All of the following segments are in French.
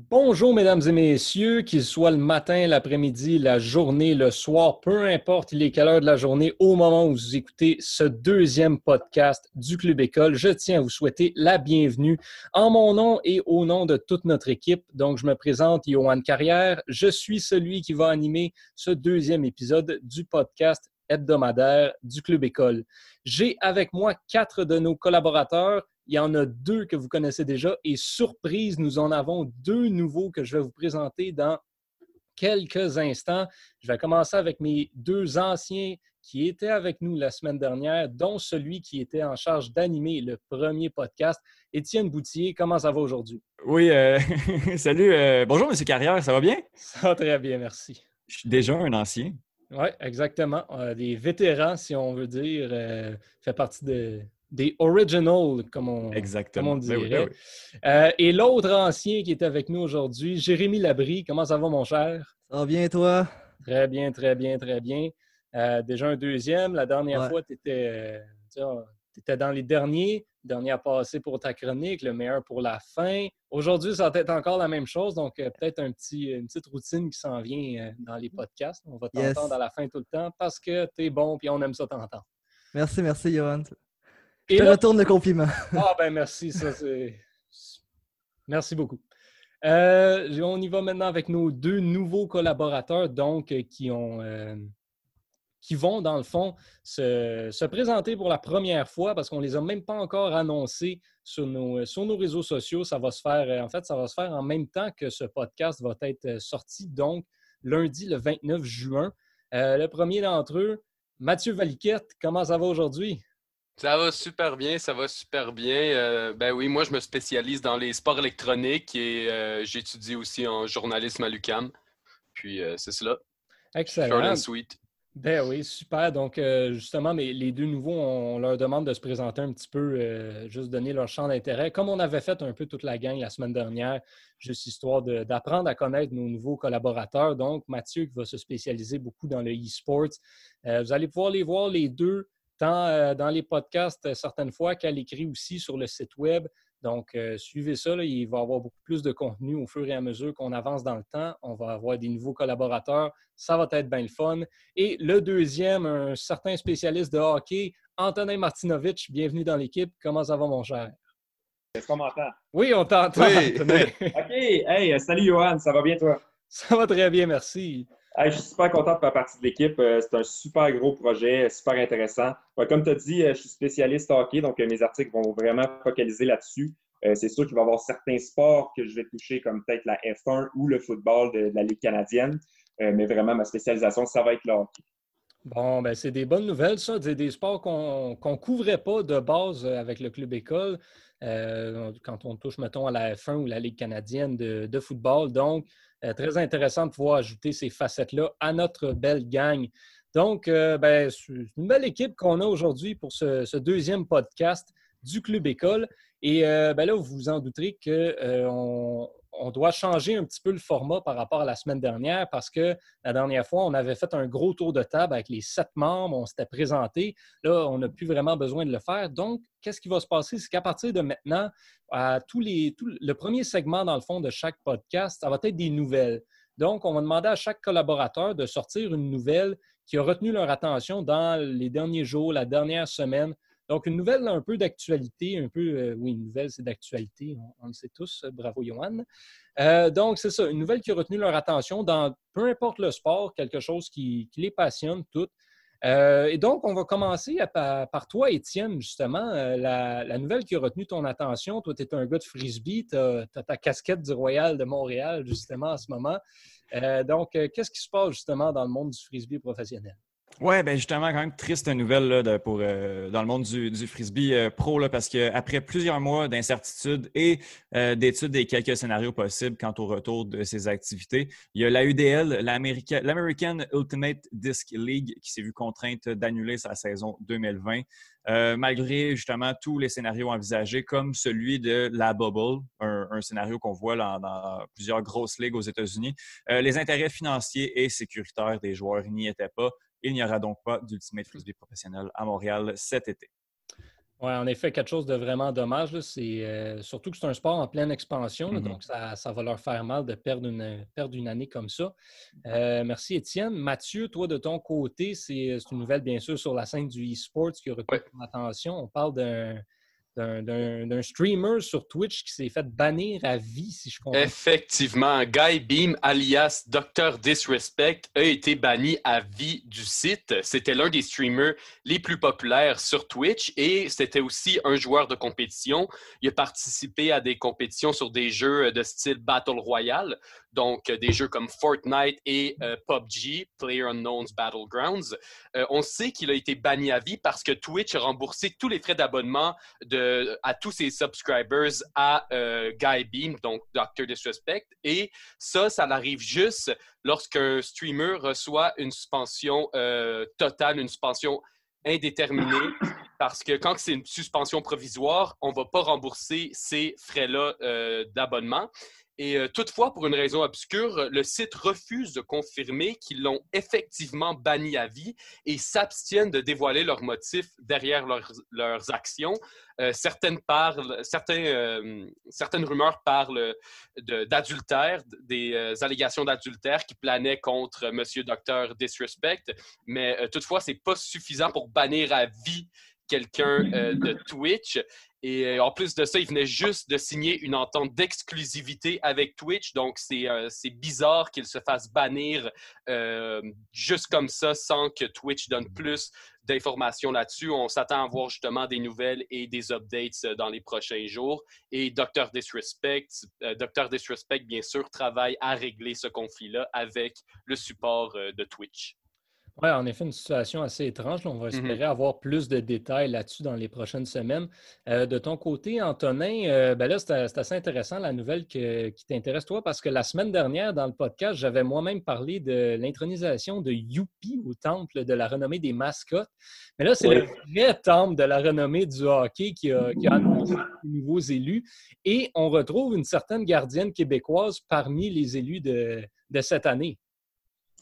Bonjour, mesdames et messieurs, qu'il soit le matin, l'après-midi, la journée, le soir, peu importe il est quelle heure de la journée, au moment où vous écoutez ce deuxième podcast du Club École, je tiens à vous souhaiter la bienvenue en mon nom et au nom de toute notre équipe. Donc, je me présente, Johan Carrière. Je suis celui qui va animer ce deuxième épisode du podcast hebdomadaire du Club École. J'ai avec moi quatre de nos collaborateurs il y en a deux que vous connaissez déjà et surprise, nous en avons deux nouveaux que je vais vous présenter dans quelques instants. Je vais commencer avec mes deux anciens qui étaient avec nous la semaine dernière, dont celui qui était en charge d'animer le premier podcast. Étienne Boutier, comment ça va aujourd'hui? Oui, euh, salut. Euh, bonjour, M. Carrière, ça va bien? Ça va très bien, merci. Je suis déjà un ancien. Oui, exactement. des vétérans, si on veut dire, euh, fait partie de, des originals, comme on, Exactement. Ben dirait. Ben euh, et l'autre ancien qui est avec nous aujourd'hui, Jérémy Labry. Comment ça va, mon cher? Ça va bien, toi? Très bien, très bien, très bien. Euh, déjà un deuxième. La dernière fois, tu étais, euh, dans les derniers. Dernier à passer pour ta chronique, le meilleur pour la fin. Aujourd'hui, ça va être encore la même chose. Donc, peut-être un petit, une petite routine qui s'en vient dans les podcasts. On va t'entendre à la fin tout le temps parce que tu es bon et on aime ça t'entendre. Merci, merci, Johan. Je te retourne le compliment. ah, ben merci, ça c'est. Merci beaucoup. Euh, on y va maintenant avec nos deux nouveaux collaborateurs, donc, euh, qui ont. Euh, qui vont, dans le fond, se, présenter pour la première fois parce qu'on ne les a même pas encore annoncés sur nos, sur nos réseaux sociaux. Ça va se faire, en fait, ça va se faire en même temps que ce podcast va être sorti, donc lundi le 29 juin. le premier d'entre eux, Mathieu Valiquette, comment ça va aujourd'hui? Ça va super bien, ça va super bien. Euh, ben oui, moi, je me spécialise dans les sports électroniques et euh, j'étudie aussi en journalisme à l'UCAM. Puis, euh, c'est cela. Excellent. Short and sweet. Ben oui, super. Donc, justement, mais les deux nouveaux, on leur demande de se présenter un petit peu, juste donner leur champ d'intérêt, comme on avait fait un peu toute la gang la semaine dernière, juste histoire d'apprendre à connaître nos nouveaux collaborateurs. Donc, Mathieu qui va se spécialiser beaucoup dans le e-sports. vous allez pouvoir les voir les deux tant euh, dans les podcasts euh, certaines fois qu'à l'écrit aussi sur le site web. Donc, euh, suivez ça. il va y avoir beaucoup plus de contenu au fur et à mesure qu'on avance dans le temps. On va avoir des nouveaux collaborateurs. Ça va être bien le fun. Et le deuxième, un certain spécialiste de hockey, Antonin Martinovitch. Bienvenue dans l'équipe. Comment ça va, mon cher? Est-ce qu'on m'entend? Oui, on t'entend. OK. Hey, salut, Johan. Ça va bien, toi? Ça va très bien, merci je suis super content de faire partie de l'équipe. Euh, c'est un super gros projet, super intéressant. comme tu as dit, euh, je suis spécialiste hockey, donc euh, mes articles vont vraiment focaliser là-dessus. c'est sûr qu'il va y avoir certains sports que je vais toucher, comme peut-être la F1 ou le football de, la Ligue canadienne. mais vraiment, ma spécialisation, ça va être le hockey. Bon, ben c'est des bonnes nouvelles, ça. Des, des sports qu'on ne couvrait pas de base avec le club école quand on touche, mettons, à la F1 ou la Ligue canadienne de, de football. Donc, très intéressant de pouvoir ajouter ces facettes-là à notre belle gang. Donc, euh, ben, c'est une belle équipe qu'on a aujourd'hui pour ce, deuxième podcast du Club École. Et euh, ben là, vous vous en douterez qu'on on doit changer un petit peu le format par rapport à la semaine dernière parce que la dernière fois, on avait fait un gros tour de table avec les sept membres, on s'était présenté. Là, on n'a plus vraiment besoin de le faire. Donc, qu'est-ce qui va se passer? C'est qu'à partir de maintenant, le premier segment, dans le fond, de chaque podcast, ça va être des nouvelles. Donc, on va demander à chaque collaborateur de sortir une nouvelle qui a retenu leur attention dans les derniers jours, la dernière semaine, donc, une nouvelle un peu d'actualité, un peu, euh, oui, une nouvelle, c'est d'actualité, on, le sait tous. Bravo, Johan. Euh, donc, c'est ça, une nouvelle qui a retenu leur attention dans peu importe le sport, quelque chose qui, les passionne toutes. Euh, et donc, on va commencer par, toi, Étienne, justement. La, nouvelle qui a retenu ton attention, toi, tu es un gars de frisbee, tu as, ta casquette du Royal de Montréal, justement, en ce moment. donc, qu'est-ce qui se passe, justement, dans le monde du frisbee professionnel? Oui, ben justement, quand même triste nouvelle là, pour, euh, dans le monde du, frisbee euh, pro, là, parce qu'après plusieurs mois d'incertitude et euh, d'études des quelques scénarios possibles quant au retour de ces activités, il y a la UDL, l'American Ultimate Disc League, qui s'est vu contrainte d'annuler sa saison 2020. malgré justement tous les scénarios envisagés, comme celui de la Bubble, un, scénario qu'on voit dans, plusieurs grosses ligues aux États-Unis, les intérêts financiers et sécuritaires des joueurs n'y étaient pas. Il n'y aura donc pas d'Ultimate Frisbee professionnel à Montréal cet été. Oui, en effet, quelque chose de vraiment dommage. C'est euh, surtout que c'est un sport en pleine expansion, Mm-hmm. donc ça, ça, va leur faire mal de perdre une, perdre une année comme ça. Euh, merci, Étienne. Mathieu, toi, de ton côté, c'est une nouvelle, bien sûr, sur la scène du e-sport qui a retenu Ouais. ton attention. On parle d'un d'un- streamer sur Twitch qui s'est fait bannir à vie, si je comprends. Effectivement, Guy Beam, alias Dr. Disrespect, a été banni à vie du site. C'était l'un des streamers les plus populaires sur Twitch et c'était aussi un joueur de compétition. Il a participé à des compétitions sur des jeux de style Battle Royale, donc euh, des jeux comme Fortnite et euh, PUBG, Player Unknown's Battlegrounds. Euh, on sait qu'il a été banni à vie parce que Twitch a remboursé tous les frais d'abonnement à tous ses subscribers à euh, Guy Beam, donc Dr. Disrespect. Et ça, ça arrive juste lorsqu'un streamer reçoit une suspension totale, une suspension indéterminée, parce que quand c'est une suspension provisoire, on ne va pas rembourser ces frais-là d'abonnement. Et euh, toutefois, pour une raison obscure, le site refuse de confirmer qu'ils l'ont effectivement banni à vie et s'abstiennent de dévoiler leurs motifs derrière leurs, leurs actions. Euh, certaines, certains, euh, certaines rumeurs parlent d'adultère, des allégations d'adultère qui planaient contre M. Dr. Disrespect, mais toutefois, ce n'est pas suffisant pour bannir à vie quelqu'un de Twitch. Et euh, en plus de ça, il venait juste de signer une entente d'exclusivité avec Twitch. Donc, c'est euh, bizarre qu'il se fasse bannir euh, juste comme ça sans que Twitch donne plus d'informations là-dessus. On s'attend à voir justement des nouvelles et des updates euh, dans les prochains jours. Et Dr. Disrespect, euh, Dr. Disrespect, bien sûr, travaille à régler ce conflit-là avec le support de Twitch. Oui, en effet, une situation assez étrange. On va espérer avoir plus de détails là-dessus dans les prochaines semaines. Euh, de ton côté, Antonin, euh, ben là, c'est c'est assez intéressant la nouvelle que- qui t'intéresse, toi, parce que la semaine dernière, dans le podcast, j'avais moi-même parlé de l'intronisation de Youpi au temple de la renommée des mascottes. Mais là, c'est Oui. le vrai temple de la renommée du hockey qui a, qui a annoncé les nouveaux élus. Et on retrouve une certaine gardienne québécoise parmi les élus de, de cette année.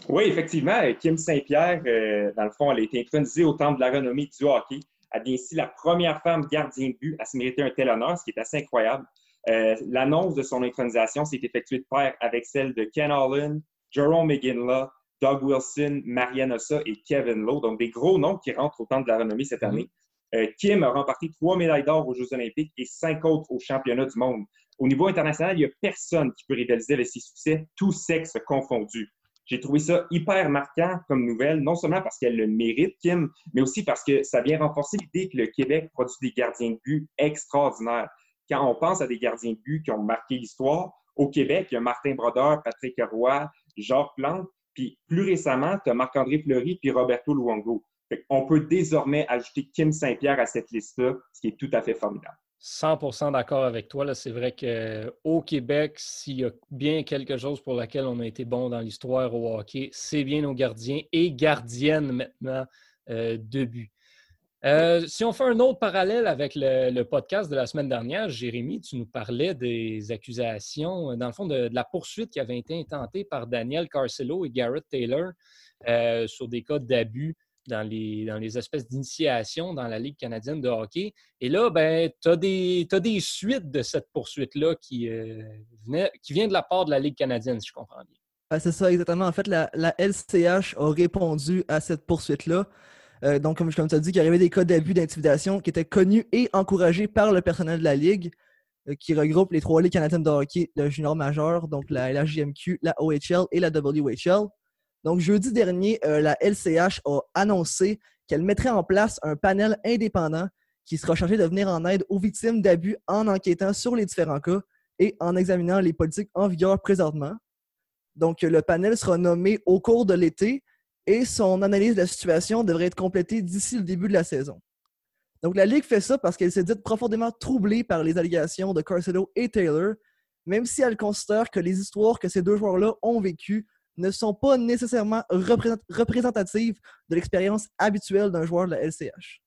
Oui, effectivement, Kim Saint-Pierre, euh, dans le fond, elle a été intronisée au temple de la renommée du hockey. Elle devient ainsi la première femme gardien de but à se mériter un tel honneur, ce qui est assez incroyable. Euh, L'annonce de son intronisation s'est effectuée de pair avec celle de Ken Holland, Jerome McGinley, Doug Wilson, Marianne Ossa et Kevin Lowe. Donc, des gros noms qui rentrent au temple de la renommée cette année. Euh, Kim a remporté trois médailles d'or aux Jeux olympiques et cinq autres aux championnats du monde. Au niveau international, il n'y a personne qui peut rivaliser avec ses succès, tous sexes confondus. J'ai trouvé ça hyper marquant comme nouvelle, non seulement parce qu'elle le mérite, Kim, mais aussi parce que ça vient renforcer l'idée que le Québec produit des gardiens de but extraordinaires. Quand on pense à des gardiens de but qui ont marqué l'histoire, au Québec, il y a Martin Brodeur, Patrick Roy, Jacques Plante, puis plus récemment, tu as Marc-André Fleury puis Roberto Luongo. On peut désormais ajouter Kim Saint-Pierre à cette liste-là, ce qui est tout à fait formidable. 100% d'accord avec toi. C'est vrai qu'au Québec, s'il y a bien quelque chose pour lequel on a été bon dans l'histoire au hockey, c'est bien nos gardiens et gardiennes maintenant euh, de but. Euh, si on fait un autre parallèle avec le, podcast de la semaine dernière, Jérémy, tu nous parlais des accusations, euh, dans le fond, de, la poursuite qui avait été intentée par Daniel Carcelo et Garrett Taylor euh, sur des cas d'abus dans les, dans les espèces d'initiation dans la Ligue canadienne de hockey. Et là, ben, tu as, des suites de cette poursuite-là qui, euh, qui vient de la part de la Ligue canadienne, si je comprends bien. Ah, c'est ça, exactement. En fait, la, LCH a répondu à cette poursuite-là. Euh, donc, comme, comme tu as dit, qu'il y avait des cas d'abus d'intimidation qui étaient connus et encouragés par le personnel de la Ligue, euh, qui regroupe les trois ligues canadiennes de hockey de junior majeur, donc la LHJMQ, la OHL et la WHL. Donc, jeudi dernier, euh, la LCH a annoncé qu'elle mettrait en place un panel indépendant qui sera chargé de venir en aide aux victimes d'abus en enquêtant sur les différents cas et en examinant les politiques en vigueur présentement. Donc, le panel sera nommé au cours de l'été et son analyse de la situation devrait être complétée d'ici le début de la saison. Donc, la Ligue fait ça parce qu'elle s'est dite profondément troublée par les allégations de Carcelo et Taylor, même si elle considère que les histoires que ces deux joueurs-là ont vécues ne sont pas nécessairement représent- représentatives de l'expérience habituelle d'un joueur de la LCH.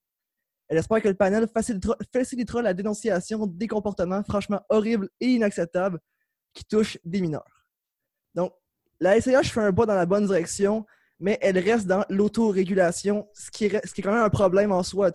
Elle espère que le panel facilitera, la dénonciation des comportements franchement horribles et inacceptables qui touchent des mineurs. Donc, la LCH fait un pas dans la bonne direction, mais elle reste dans l'autorégulation, ce qui, est, quand même un problème en soi.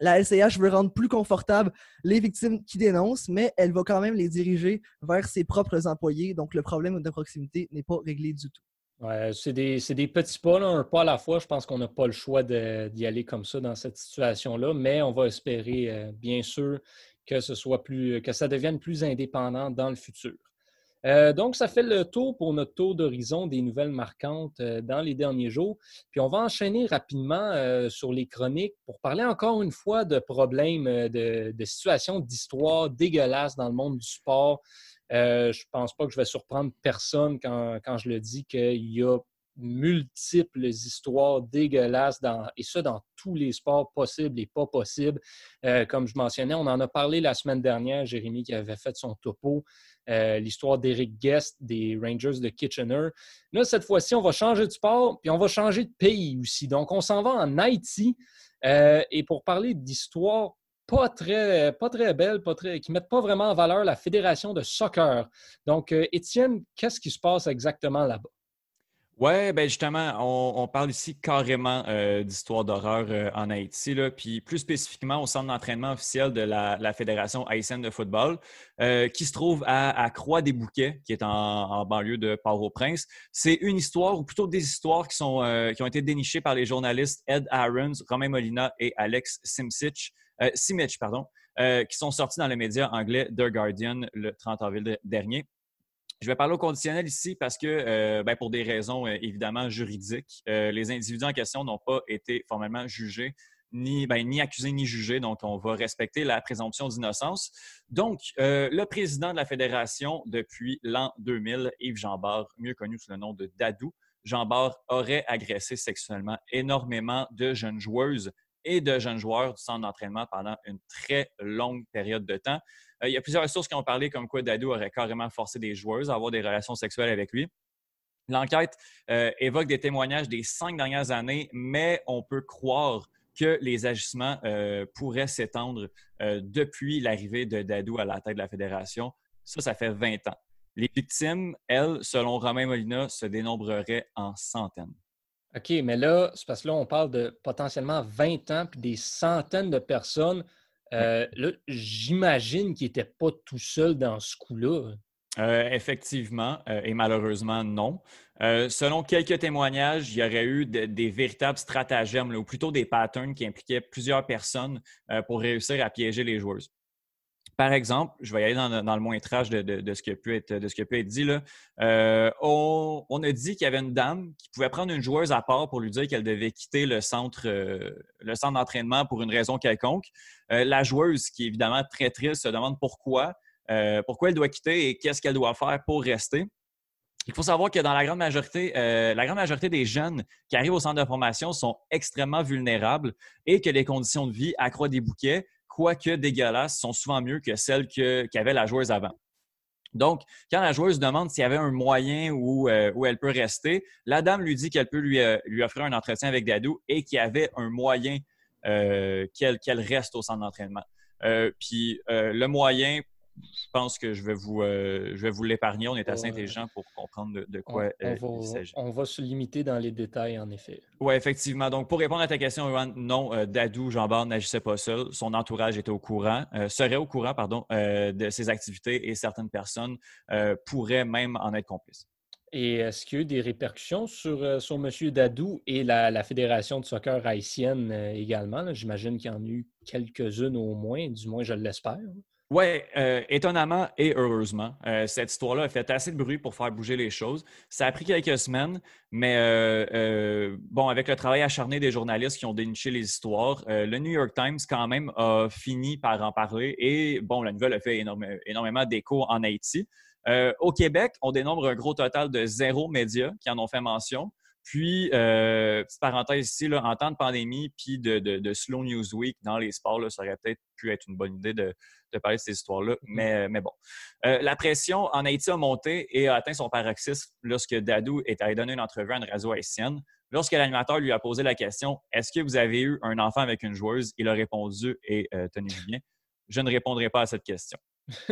La LCH veut rendre plus confortable les victimes qui dénoncent, mais elle va quand même les diriger vers ses propres employés. Donc, le problème de proximité n'est pas réglé du tout. Ouais, c'est des, petits pas, un pas à la fois. Je pense qu'on n'a pas le choix d'y aller comme ça dans cette situation-là, mais on va espérer, euh, bien sûr, que ce soit plus, que ça devienne plus indépendant dans le futur. Euh, donc, ça fait le tour pour notre tour d'horizon des nouvelles marquantes euh, dans les derniers jours. Puis, on va enchaîner rapidement euh, sur les chroniques pour parler encore une fois de problèmes, de, situations d'histoire dégueulasses dans le monde du sport. je ne pense pas que je vais surprendre personne quand, quand je le dis qu'il y a multiples histoires dégueulasses, dans, et ça dans tous les sports possibles et pas possibles. Euh, comme je mentionnais, on en a parlé la semaine dernière, Jérémy qui avait fait son topo, euh, l'histoire d'Eric Guest des Rangers de Kitchener. Là, cette fois-ci, on va changer de sport, puis on va changer de pays aussi. Donc, on s'en va en Haïti. Euh, et pour parler d'histoire pas très, pas très belle, pas très, qui ne mettent pas vraiment en valeur la Fédération de soccer. Donc, Étienne, qu'est-ce qui se passe exactement là-bas? Oui, ben justement, on, parle ici carrément euh, d'histoire d'horreur euh, en Haïti, là, puis plus spécifiquement au centre d'entraînement officiel de la, Fédération haïtienne de football, euh, qui se trouve à, Croix-des-Bouquets, qui est en, banlieue de Port-au-Prince. C'est une histoire, ou plutôt des histoires qui, qui ont été dénichées par les journalistes Ed Aarons, Romain Molina et Alex Simcich, Simic, pardon, qui sont sortis dans les médias anglais The Guardian le 30 avril dernier. Je vais parler au conditionnel ici parce que, euh, ben, pour des raisons euh, évidemment juridiques, euh, les individus en question n'ont pas été formellement jugés, ni, ben, ni accusés ni jugés. Donc, on va respecter la présomption d'innocence. Donc, le président de la fédération depuis l'an 2000, Yves Jambard, mieux connu sous le nom de Dadou, Jambard aurait agressé sexuellement énormément de jeunes joueuses et de jeunes joueurs du centre d'entraînement pendant une très longue période de temps. Euh, il y a plusieurs sources qui ont parlé comme quoi Dadou aurait carrément forcé des joueuses à avoir des relations sexuelles avec lui. L'enquête euh, évoque des témoignages des cinq dernières années, mais on peut croire que les agissements euh, pourraient s'étendre depuis l'arrivée de Dadou à la tête de la fédération. Ça, ça fait 20 ans. Les victimes, elles, selon Romain Molina, se dénombreraient en centaines. OK, mais là, c'est parce que là, on parle de potentiellement 20 ans puis des centaines de personnes. Euh, là, j'imagine qu'il n'était pas tout seul dans ce coup-là. Euh, effectivement, euh, et malheureusement, non. selon quelques témoignages, il y aurait eu des véritables stratagèmes, ou plutôt des patterns qui impliquaient plusieurs personnes pour réussir à piéger les joueuses. Par exemple, je vais y aller dans, le moindrage de, de, ce qui a être, dit. Là. Euh, on, a dit qu'il y avait une dame qui pouvait prendre une joueuse à part pour lui dire qu'elle devait quitter le centre, euh, d'entraînement pour une raison quelconque. Euh, la joueuse, qui est évidemment très triste, se demande pourquoi, pourquoi elle doit quitter et qu'est-ce qu'elle doit faire pour rester. Il faut savoir que dans la grande majorité, la grande majorité des jeunes qui arrivent au centre de formation sont extrêmement vulnérables et que les conditions de vie accroissent des bouquets quoique dégueulasses, sont souvent mieux que celles qu'avait la joueuse avant. Donc, quand la joueuse demande s'il y avait un moyen où, euh, elle peut rester, la dame lui dit qu'elle peut lui, euh, lui, offrir un entretien avec Dadou et qu'il y avait un moyen euh, qu'elle reste au centre d'entraînement. puis le moyen, je pense que je vais vous, euh, vous l'épargner. On est assez intelligent pour comprendre de, quoi on, euh, il s'agit. On va se limiter dans les détails, en effet. Oui, effectivement. Donc, pour répondre à ta question, Johan, non, euh, Dadou Jean-Bart n'agissait pas seul. Son entourage était au courant, serait au courant, pardon, de ses activités et certaines personnes pourraient même en être complices. Et est-ce qu'il y a eu des répercussions sur, sur M. Dadou et la, Fédération de soccer haïtienne également? J'imagine qu'il y en a eu quelques-unes au moins, du moins je l'espère. Oui, euh, étonnamment et heureusement, euh, cette histoire-là a fait assez de bruit pour faire bouger les choses. Ça a pris quelques semaines, mais euh, bon, avec le travail acharné des journalistes qui ont déniché les histoires, le New York Times quand même a fini par en parler et bon, la nouvelle a fait énormément d'écho en Haïti. au Québec, on dénombre un gros total de zéro médias qui en ont fait mention. Puis, petite parenthèse ici, en temps de pandémie, puis de, de, Slow News Week dans les sports, ça aurait peut-être pu être une bonne idée de, de parler de ces histoires-là. Mm-hmm. Mais, euh, mais bon. Euh, la pression en Haïti a monté et a atteint son paroxysme lorsque Dadou est allé donner une entrevue à une radio haïtienne. Lorsque l'animateur lui a posé la question Est-ce que vous avez eu un enfant avec une joueuse Il a répondu, et euh, tenez-vous bien, je ne répondrai pas à cette question.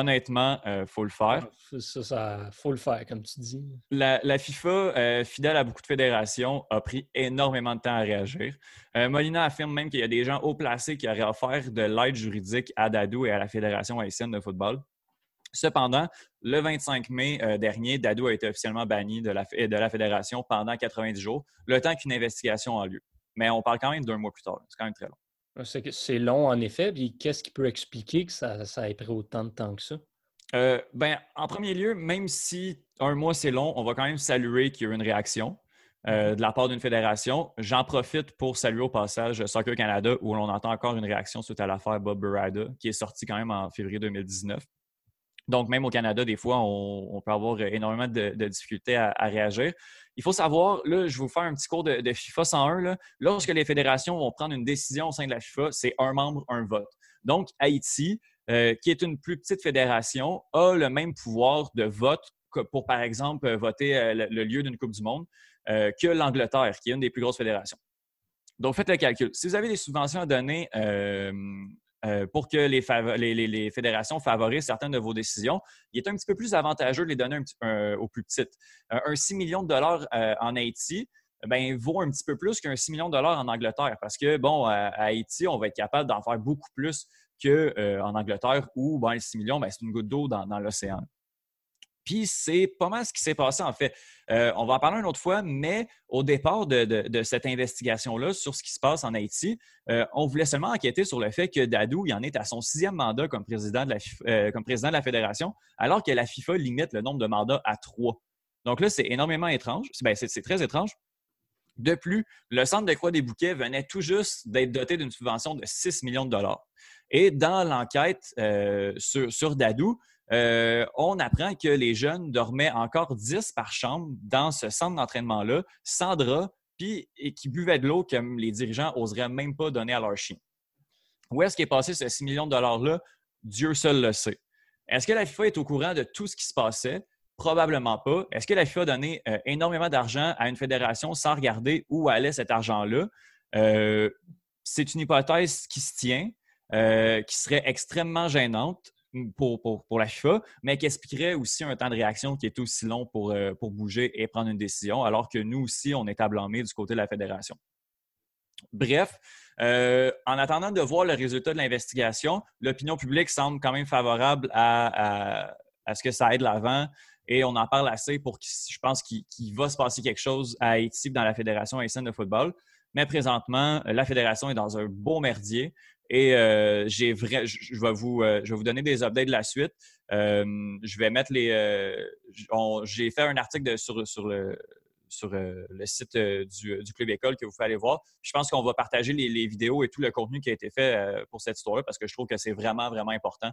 honnêtement, il faut le faire. Ah, ça, ça, faut le faire, comme tu dis. La, FIFA, fidèle à beaucoup de fédérations, a pris énormément de temps à réagir. Molina affirme même qu'il y a des gens haut placés qui auraient offert de l'aide juridique à Dadou et à la Fédération haïtienne de football. Cependant, le 25 mai euh, dernier, Dadou a été officiellement banni de la, de la fédération pendant 90 jours, le temps qu'une investigation a lieu. Mais on parle quand même d'un mois plus tard. C'est quand même très long. Ah, c'est long, en effet. qu'est-ce qui peut expliquer que ça, ait pris autant de temps que ça? Euh, ben, en premier lieu, même si un mois c'est long, on va quand même saluer qu'il y a eu une réaction euh, mm-hmm. de la part d'une fédération. J'en profite pour saluer au passage Soccer Canada, où l'on entend encore une réaction suite à l'affaire Bob Burrada, qui est sortie quand même en février 2019. Donc, même au Canada, des fois, on, peut avoir énormément de, difficultés à, réagir. Il faut savoir, là, je vais vous faire un petit cours de, FIFA 101. lorsque les fédérations vont prendre une décision au sein de la FIFA, c'est un membre, un vote. Donc, Haïti, euh, qui est une plus petite fédération, a le même pouvoir de vote pour, par exemple, voter euh, le, lieu d'une Coupe du Monde euh, que l'Angleterre, qui est une des plus grosses fédérations. Donc, faites le calcul. Si vous avez des subventions à donner euh, pour que les, fédérations favorisent certaines de vos décisions, il est un petit peu plus avantageux de les donner aux plus petites. un 6 millions de dollars euh, en Haïti, ben, vaut un petit peu plus qu'un 6 millions de dollars en Angleterre parce que, bon, à, Haïti, on va être capable d'en faire beaucoup plus qu'en euh, Angleterre où ben, 6 millions, ben, c'est une goutte d'eau dans l'océan. Puis c'est pas mal ce qui s'est passé en fait. Euh, on va en parler une autre fois, mais au départ de, cette investigation-là sur ce qui se passe en Haïti, euh, on voulait seulement enquêter sur le fait que Dadou il en est à son sixième mandat comme président de la, euh, comme président de la fédération, alors que la FIFA limite le nombre de mandats à trois. Donc là, c'est énormément étrange. Ben, c'est très étrange. De plus, le Centre de Croix des Bouquets venait tout juste d'être doté d'une subvention de 6 millions de dollars. Et dans l'enquête sur Dadou, euh, on apprend que les jeunes dormaient encore 10 par chambre dans ce centre d'entraînement-là, sans drap, puis et qui buvaient de l'eau que les dirigeants n'oseraient même pas donner à leurs chiens. Où est-ce qu'est passé ce 6 millions de dollars-là? Dieu seul le sait. Est-ce que la FIFA est au courant de tout ce qui se passait? Probablement pas. Est-ce que la FIFA a donné euh, énormément d'argent à une fédération sans regarder où allait cet argent-là? Euh, c'est une hypothèse qui se tient, qui serait extrêmement gênante pour, la FIFA, mais qui expliquerait aussi un temps de réaction qui est aussi long pour, euh, pour bouger et prendre une décision, alors que nous aussi, on est à blâmer du côté de la fédération. Bref, euh, en attendant de voir le résultat de l'investigation, l'opinion publique semble quand même favorable à, ce que ça aide l'avant et on en parle assez pour que je pense qu'il va se passer quelque chose à Haïti dans la Fédération haïtienne de football. Mais présentement, la fédération est dans un beau merdier. Et euh, j'ai vrai, je, vais vous, euh, je vais vous donner des updates de la suite. Euh, je vais mettre les. j'ai fait un article sur, sur le sur le site du, Club École que vous pouvez aller voir. Je pense qu'on va partager les, vidéos et tout le contenu qui a été fait pour cette histoire-là parce que je trouve que c'est vraiment, vraiment important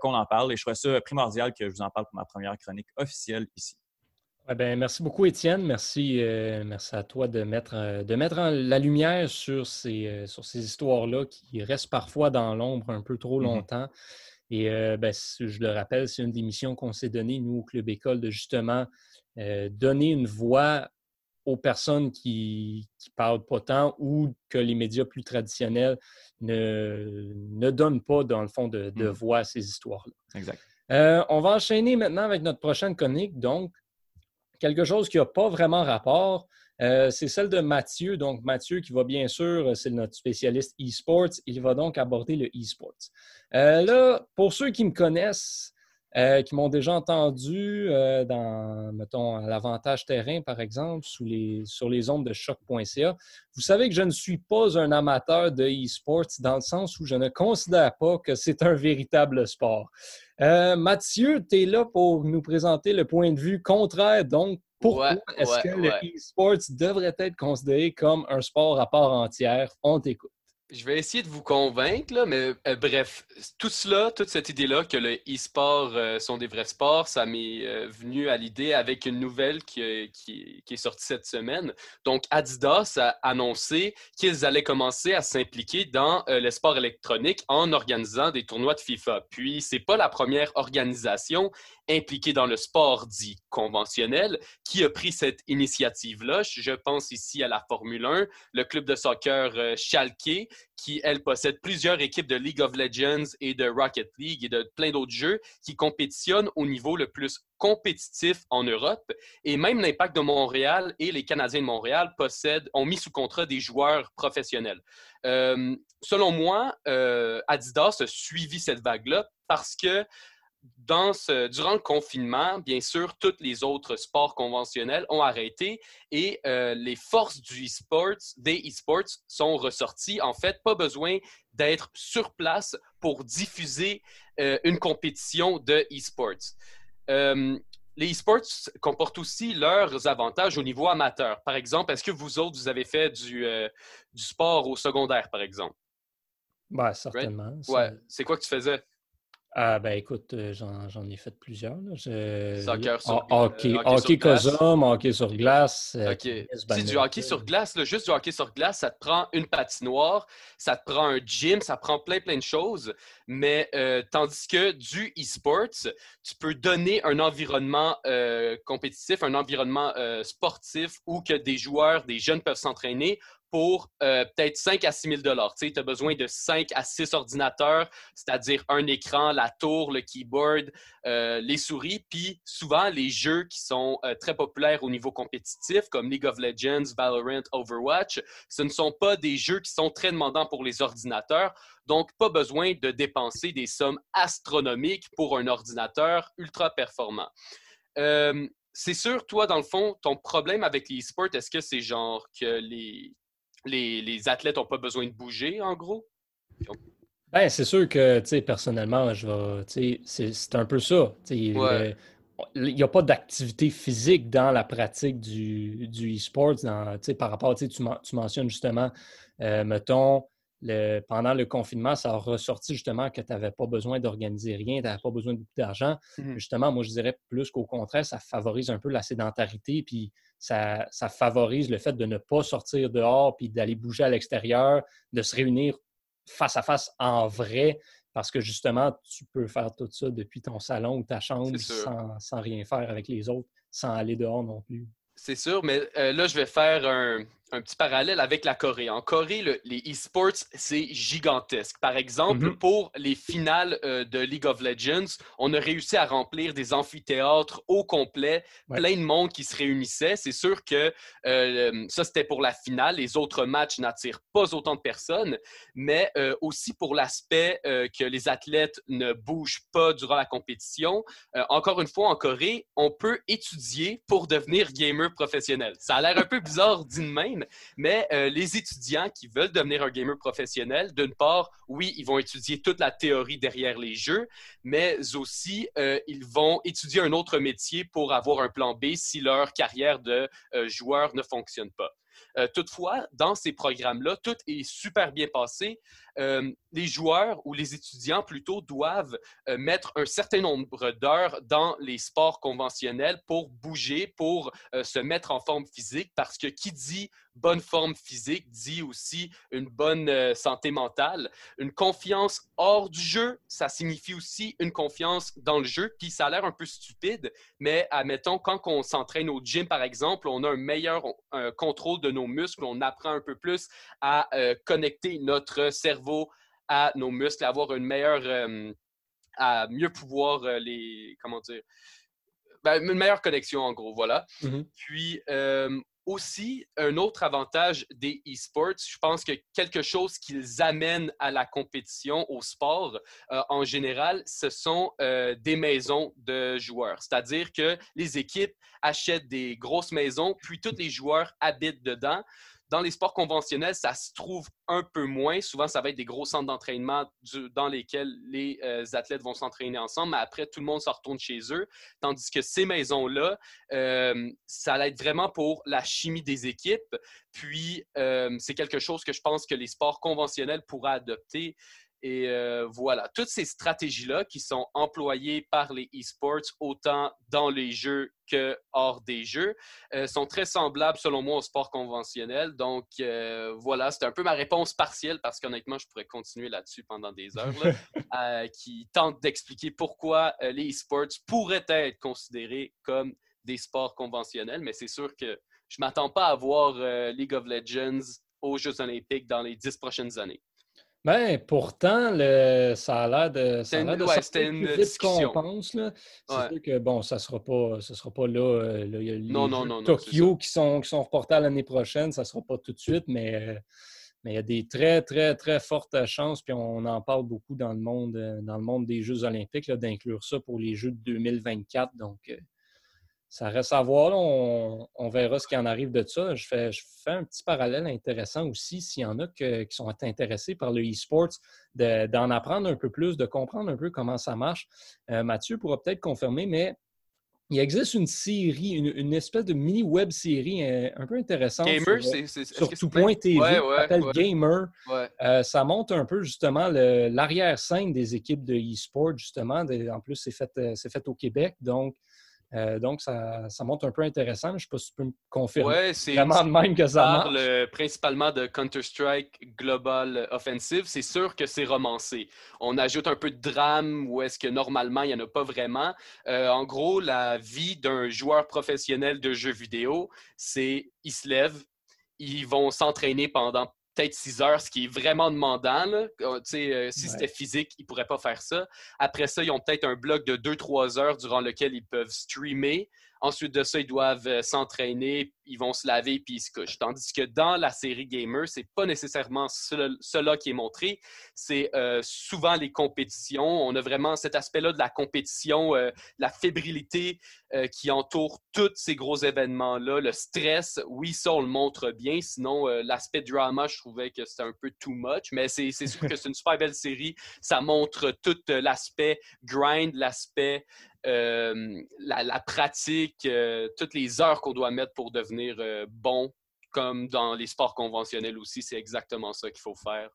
qu'on en parle et je trouve ça primordial que je vous en parle pour ma première chronique officielle ici. Eh merci beaucoup, Étienne. Merci, euh, merci à toi de mettre, euh, de mettre la lumière sur ces, euh, sur ces histoires-là qui restent parfois dans l'ombre un peu trop mmh longtemps. Et ben, je le rappelle, c'est une des missions qu'on s'est donnée, nous, au Club École, de justement donner une voix aux personnes qui ne parlent pas tant ou que les médias plus traditionnels ne, ne donnent pas, dans le fond, de, de mmh voix à ces histoires-là. Exact. on va enchaîner maintenant avec notre prochaine chronique. Donc, quelque chose qui n'a pas vraiment rapport. Euh, c'est celle de Mathieu. Donc, Mathieu, qui va bien sûr, c'est notre spécialiste e-sports. Il va donc aborder le e-sports. Euh, là, pour ceux qui me connaissent, euh, qui m'ont déjà entendu dans, mettons, à l'avantage terrain, par exemple, sous les, sur les ondes de choc.ca, vous savez que je ne suis pas un amateur de e-sports dans le sens où je ne considère pas que c'est un véritable sport. Euh, Mathieu, tu es là pour nous présenter le point de vue contraire. Donc, pourquoi est-ce que le e-sports devrait être considéré comme un sport à part entière? On t'écoute. Je vais essayer de vous convaincre, là, mais euh, bref, tout cela, toute cette idée-là que le e-sport euh, sont des vrais sports, ça m'est euh, venu à l'idée avec une nouvelle qui, qui, est sortie cette semaine. Donc, Adidas a annoncé qu'ils allaient commencer à s'impliquer dans le sport électronique en organisant des tournois de FIFA. Puis, c'est pas la première organisation impliqués dans le sport dit conventionnel qui a pris cette initiative-là. Je pense ici à la Formule 1, le club de soccer euh, Schalke, qui, elle, possède plusieurs équipes de League of Legends et de Rocket League et de plein d'autres jeux qui compétitionnent au niveau le plus compétitif en Europe. Et même l'Impact de Montréal et les Canadiens de Montréal possèdent, ont mis sous contrat des joueurs professionnels. Euh, selon moi, euh, Adidas a suivi cette vague-là parce que dans durant le confinement, bien sûr, tous les autres sports conventionnels ont arrêté et euh, les forces du e-sports, des e-sports sont ressorties. En fait, pas besoin d'être sur place pour diffuser euh, une compétition de e-sports. Euh, les e-sports comportent aussi leurs avantages au niveau amateur. Par exemple, est-ce que vous autres, vous avez fait du, du sport au secondaire, par exemple? Oui, certainement. Ouais. C'est quoi que tu faisais? Ah, ben écoute, euh, j'en ai fait plusieurs. Soccer sur hockey, euh, hockey, hockey sur glace. Euh, OK. du hockey sur glace, juste du hockey sur glace, ça te prend une patinoire, ça te prend un gym, ça prend plein, plein de choses. Mais tandis que du e-sports, tu peux donner un environnement compétitif, un environnement sportif où que des joueurs, des jeunes peuvent s'entraîner pour euh, peut-être 5 à 6 000 Tu as besoin de 5 à 6 ordinateurs, c'est-à-dire un écran, la tour, le keyboard, euh, les souris. Puis souvent, les jeux qui sont euh, très populaires au niveau compétitif, comme League of Legends, Valorant, Overwatch, ce ne sont pas des jeux qui sont très demandants pour les ordinateurs. Donc, pas besoin de dépenser des sommes astronomiques pour un ordinateur ultra performant c'est sûr, toi, dans le fond, ton problème avec les sports, est-ce que c'est genre que les, les, athlètes n'ont pas besoin de bouger, en gros? Ben, c'est sûr que, tu sais, personnellement, je vais, c'est un peu ça. Il n'y a pas d'activité physique dans la pratique du, du e-sport par rapport, tu, tu mentionnes justement, euh, mettons, pendant le confinement, ça a ressorti justement que tu n'avais pas besoin d'organiser rien, tu n'avais pas besoin de beaucoup d'argent. Mmh justement, moi, je dirais plus qu'au contraire, ça favorise un peu la sédentarité, puis ça, favorise le fait de ne pas sortir dehors, puis d'aller bouger à l'extérieur, de se réunir face à face en vrai, parce que justement, tu peux faire tout ça depuis ton salon ou ta chambre sans, sans, rien faire avec les autres, sans aller dehors non plus. C'est sûr, mais euh, là, je vais faire un, un petit parallèle avec la Corée. En Corée, les e-sports, c'est gigantesque. Par exemple, mhm. pour les finales euh, de League of Legends, on a réussi à remplir des amphithéâtres au complet, plein de monde qui se réunissait. C'est sûr que euh, ça, c'était pour la finale. Les autres matchs n'attirent pas autant de personnes, mais euh, aussi pour l'aspect que les athlètes ne bougent pas durant la compétition. encore une fois, en Corée, on peut étudier pour devenir gamer professionnel. Ça a l'air un peu bizarre d'une même, mais euh, les étudiants qui veulent devenir un gamer professionnel, d'une part, oui, ils vont étudier toute la théorie derrière les jeux, mais aussi, euh, ils vont étudier un autre métier pour avoir un plan B si leur carrière de euh, joueur ne fonctionne pas. toutefois, dans ces programmes-là, tout est super bien passé. les joueurs ou les étudiants plutôt doivent mettre un certain nombre d'heures dans les sports conventionnels pour bouger, pour se mettre en forme physique, parce que qui dit bonne forme physique dit aussi une bonne euh, santé mentale. Une confiance hors du jeu, ça signifie aussi une confiance dans le jeu. Puis ça a l'air un peu stupide, mais admettons, quand on s'entraîne au gym, par exemple, on a un meilleur contrôle de nos muscles, on apprend un peu plus à euh, connecter notre cerveau à nos muscles, à avoir une meilleure... Euh, à mieux pouvoir les... comment dire... Ben, une meilleure connexion, en gros, voilà. Mm-hmm. Puis, aussi, un autre avantage des e-sports, je pense que quelque chose qu'ils amènent à la compétition, au sport euh, en général, ce sont euh, des maisons de joueurs. C'est-à-dire que les équipes achètent des grosses maisons, puis tous les joueurs habitent dedans. Dans les sports conventionnels, ça se trouve un peu moins. Souvent, ça va être des gros centres d'entraînement dans lesquels les euh, athlètes vont s'entraîner ensemble, mais après, tout le monde se retourne chez eux. Tandis que ces maisons-là, euh, ça va être vraiment pour la chimie des équipes. Puis, euh, c'est quelque chose que je pense que les sports conventionnels pourraient adopter. Et euh, voilà, toutes ces stratégies-là qui sont employées par les esports, autant dans les jeux que hors des jeux, euh, sont très semblables selon moi au sport conventionnel. Donc euh, voilà, c'est un peu ma réponse partielle parce qu'honnêtement, je pourrais continuer là-dessus pendant des heures, qui tente d'expliquer pourquoi les esports pourraient être considérés comme des sports conventionnels. Mais c'est sûr que je ne m'attends pas à voir League of Legends aux Jeux olympiques dans les dix prochaines années. Ben, pourtant, le, ça a l'air de, ça a de ouais, une vite qu'on pense. C'est sûr que, bon, ça ne sera, pas, sera pas là. Euh, il y a les non, non, non, Tokyo qui sont, qui sont reportés à l'année prochaine. Ça ne sera pas tout de suite, mais, euh, mais il y a des très, très, très fortes chances. Puis on en parle beaucoup dans le monde, euh, dans le monde des Jeux olympiques, d'inclure ça pour les Jeux de 2024. Donc, ça reste à voir. On, verra ce qui en arrive de ça. Je fais, je fais un petit parallèle intéressant aussi, s'il y en a qui sont intéressés par le e-sports, d'en apprendre un peu plus, de comprendre un peu comment ça marche. Euh, Mathieu pourra peut-être confirmer, mais il existe une série, une, espèce de mini web série euh, un, peu intéressante Gamer, sur, c'est, sur tout.tv, ouais, s'appelle Gamer. Euh, ça montre un peu justement l'arrière-scène des équipes de e-sport, justement. en plus, c'est fait, c'est fait au Québec, donc euh, donc, ça, ça, montre un peu intéressant. Je ne sais pas si tu peux me confirmer. Oui, c'est vraiment de même que ça parle marche. principalement de Counter-Strike Global Offensive. C'est sûr que c'est romancé. On ajoute un peu de drame où est-ce que normalement, il n'y en a pas vraiment. Euh, en gros, la vie d'un joueur professionnel de jeux vidéo, c'est ils se lèvent, ils vont s'entraîner pendant peut-être 6 heures, ce qui est vraiment demandant. Là. Euh, euh, si c'était physique, ils ne pourraient pas faire ça. Après ça, ils ont peut-être un bloc de 2-3 heures durant lequel ils peuvent streamer. Ensuite de ça, ils doivent euh, s'entraîner, ils vont se laver puis ils se couchent. Tandis que dans la série Gamer, c'est pas nécessairement cela qui est montré. C'est euh, souvent les compétitions. On a vraiment cet aspect-là de la compétition, euh, la fébrilité qui entoure tous ces gros événements-là, le stress. Oui, ça, on le montre bien. Sinon, l'aspect drama, je trouvais que c'était un peu too much. Mais c'est sûr que c'est une super belle série. Ça montre tout l'aspect grind, l'aspect euh, la, pratique, euh, toutes les heures qu'on doit mettre pour devenir euh, bon, comme dans les sports conventionnels aussi, c'est exactement ça qu'il faut faire.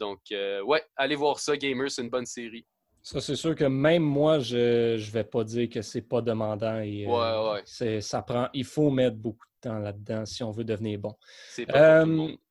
Donc, ouais, allez voir ça, Gamers, c'est une bonne série. Ça, c'est sûr que même moi, je ne vais pas dire que c'est pas demandant. Et, ouais, ouais. Ça prend, il faut mettre beaucoup de temps là-dedans si on veut devenir bon.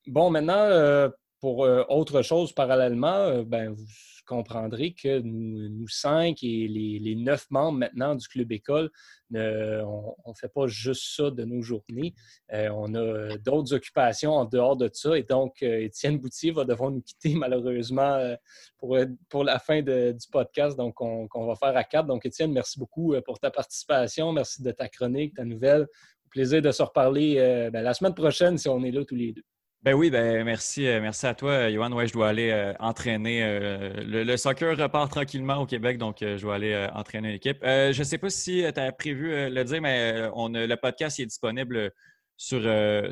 bon, maintenant, pour autre chose parallèlement, ben, vous comprendrez que nous, cinq et les, neuf membres maintenant du Club École, on ne fait pas juste ça de nos journées. Euh, on a d'autres occupations en dehors de ça. Et donc, euh, Étienne Boutier va devoir nous quitter malheureusement euh, pour, pour la fin du podcast donc qu'on va faire à quatre. Donc, Étienne, merci beaucoup pour ta participation. Merci de ta chronique, ta nouvelle. Plaisir de se reparler ben, la semaine prochaine si on est là tous les deux. Ben oui, ben merci, euh, merci à toi, Johan. Ouais, je dois aller euh, entraîner. Euh, le, soccer repart tranquillement au Québec, donc je dois aller entraîner une équipe. je ne sais pas si tu as prévu le dire, mais on, le podcast est disponible sur,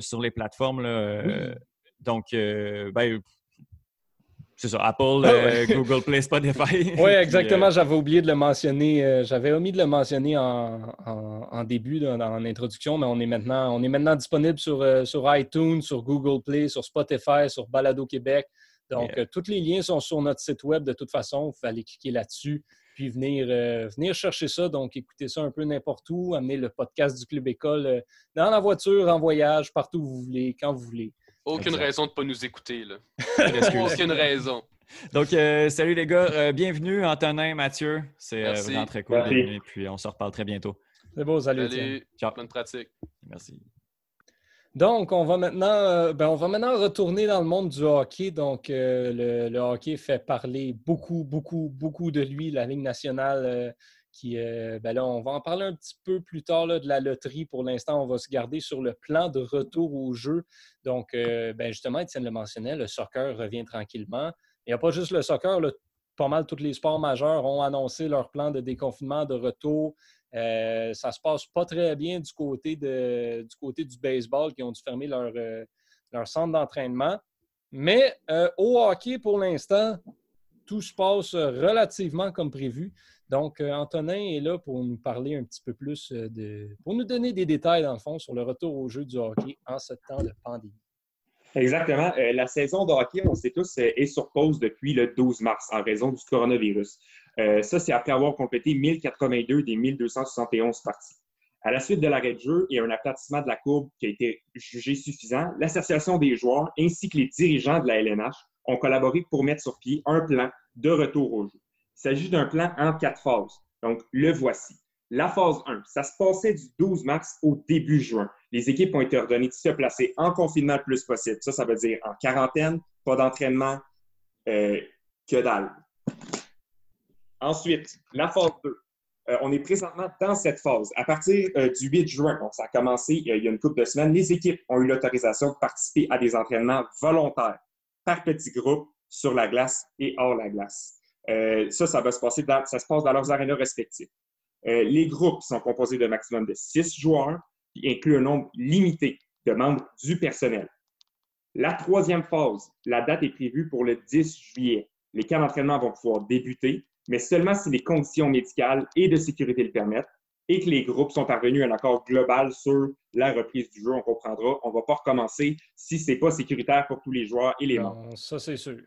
sur les plateformes. Là, Donc, ben, c'est ça, Apple, ah euh, Google Play, Spotify. oui, exactement. Euh, j'avais oublié de le mentionner. Euh, j'avais omis de le mentionner en, début, en introduction, mais on est maintenant, on est maintenant disponible sur, sur iTunes, sur Google Play, sur Spotify, sur Balado Québec. Donc, tous les liens sont sur notre site web de toute façon. Vous allez cliquer là-dessus, puis venir, venir chercher ça. Donc, écoutez ça un peu n'importe où, amener le podcast du Club École dans la voiture, en voyage, partout où vous voulez, quand vous voulez. Aucune raison de ne pas nous écouter. Là. Aucune raison. Donc, euh, salut les gars. Euh, bienvenue, Antonin, Mathieu. C'est euh, vraiment très cool. Et puis, on se reparle très bientôt. C'est beau, salut. Salut. Ciao. Plein de pratique. Merci. Donc, on va maintenant, ben, on va maintenant retourner dans le monde du hockey. Donc, le, hockey fait parler beaucoup, beaucoup, beaucoup de lui, la Ligue nationale euh, ben là, on va en parler un petit peu plus tard là, de la loterie. Pour l'instant, on va se garder sur le plan de retour au jeu. Donc, euh, ben justement, Étienne le mentionnait, le soccer revient tranquillement. Il n'y a pas juste le soccer, pas mal tous les sports majeurs ont annoncé leur plan de déconfinement, de retour. Euh, ça se passe pas très bien du côté, de, du, côté du baseball qui ont dû fermer leur, leur centre d'entraînement. Mais au hockey, pour l'instant, tout se passe relativement comme prévu. Donc, euh, Antonin est là pour nous parler un petit peu plus euh, de. pour nous donner des détails, dans le fond, sur le retour au jeu du hockey en ce temps de pandémie. Exactement. Euh, la saison de hockey, on sait tous, est sur pause depuis le 12 mars en raison du coronavirus. Ça, c'est après avoir complété 1082 des 1271 parties. À la suite de l'arrêt de jeu et un aplatissement de la courbe qui a été jugé suffisant, l'Association des joueurs ainsi que les dirigeants de la LNH ont collaboré pour mettre sur pied un plan de retour au jeu. Il s'agit d'un plan en quatre phases. Donc, le voici. La phase 1, ça se passait du 12 mars au début juin. Les équipes ont été ordonnées de se placer en confinement le plus possible. Ça, ça veut dire en quarantaine, pas d'entraînement, euh, que dalle. Ensuite, la phase 2. Euh, on est présentement dans cette phase. À partir euh, du 8 juin, ça a commencé il y a une couple de semaines, les équipes ont eu l'autorisation de participer à des entraînements volontaires par petits groupes sur la glace et hors la glace. Ça, ça va se passer dans, ça se passe dans leurs arénas respectifs. Euh, les groupes sont composés d'un maximum de six joueurs, qui inclut un nombre limité de membres du personnel. La troisième phase, la date est prévue pour le 10 juillet. Les camps d'entraînement vont pouvoir débuter, mais seulement si les conditions médicales et de sécurité le permettent et que les groupes sont parvenus à un accord global sur la reprise du jeu. On reprendra. On ne va pas recommencer si ce n'est pas sécuritaire pour tous les joueurs et les membres. ça, c'est sûr.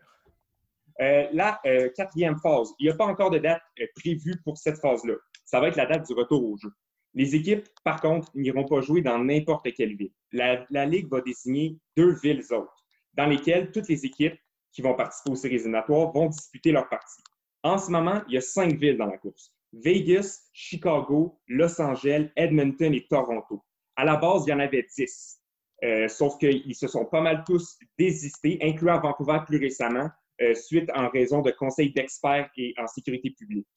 Euh, la euh, quatrième phase, il n'y a pas encore de date prévue pour cette phase-là ça va être la date du retour au jeu. Les équipes, par contre, n'iront pas jouer dans n'importe quelle ville. La, Ligue va désigner deux villes autres, dans lesquelles toutes les équipes qui vont participer aux séries éliminatoires vont disputer leur partie. En ce moment, il y a cinq villes dans la course. Vegas, Chicago, Los Angeles, Edmonton et Toronto. À la base, il y en avait dix. Euh, sauf qu'ils se sont pas mal tous désistés, incluant Vancouver plus récemment, euh, suite en raison de conseils d'experts et en sécurité publique.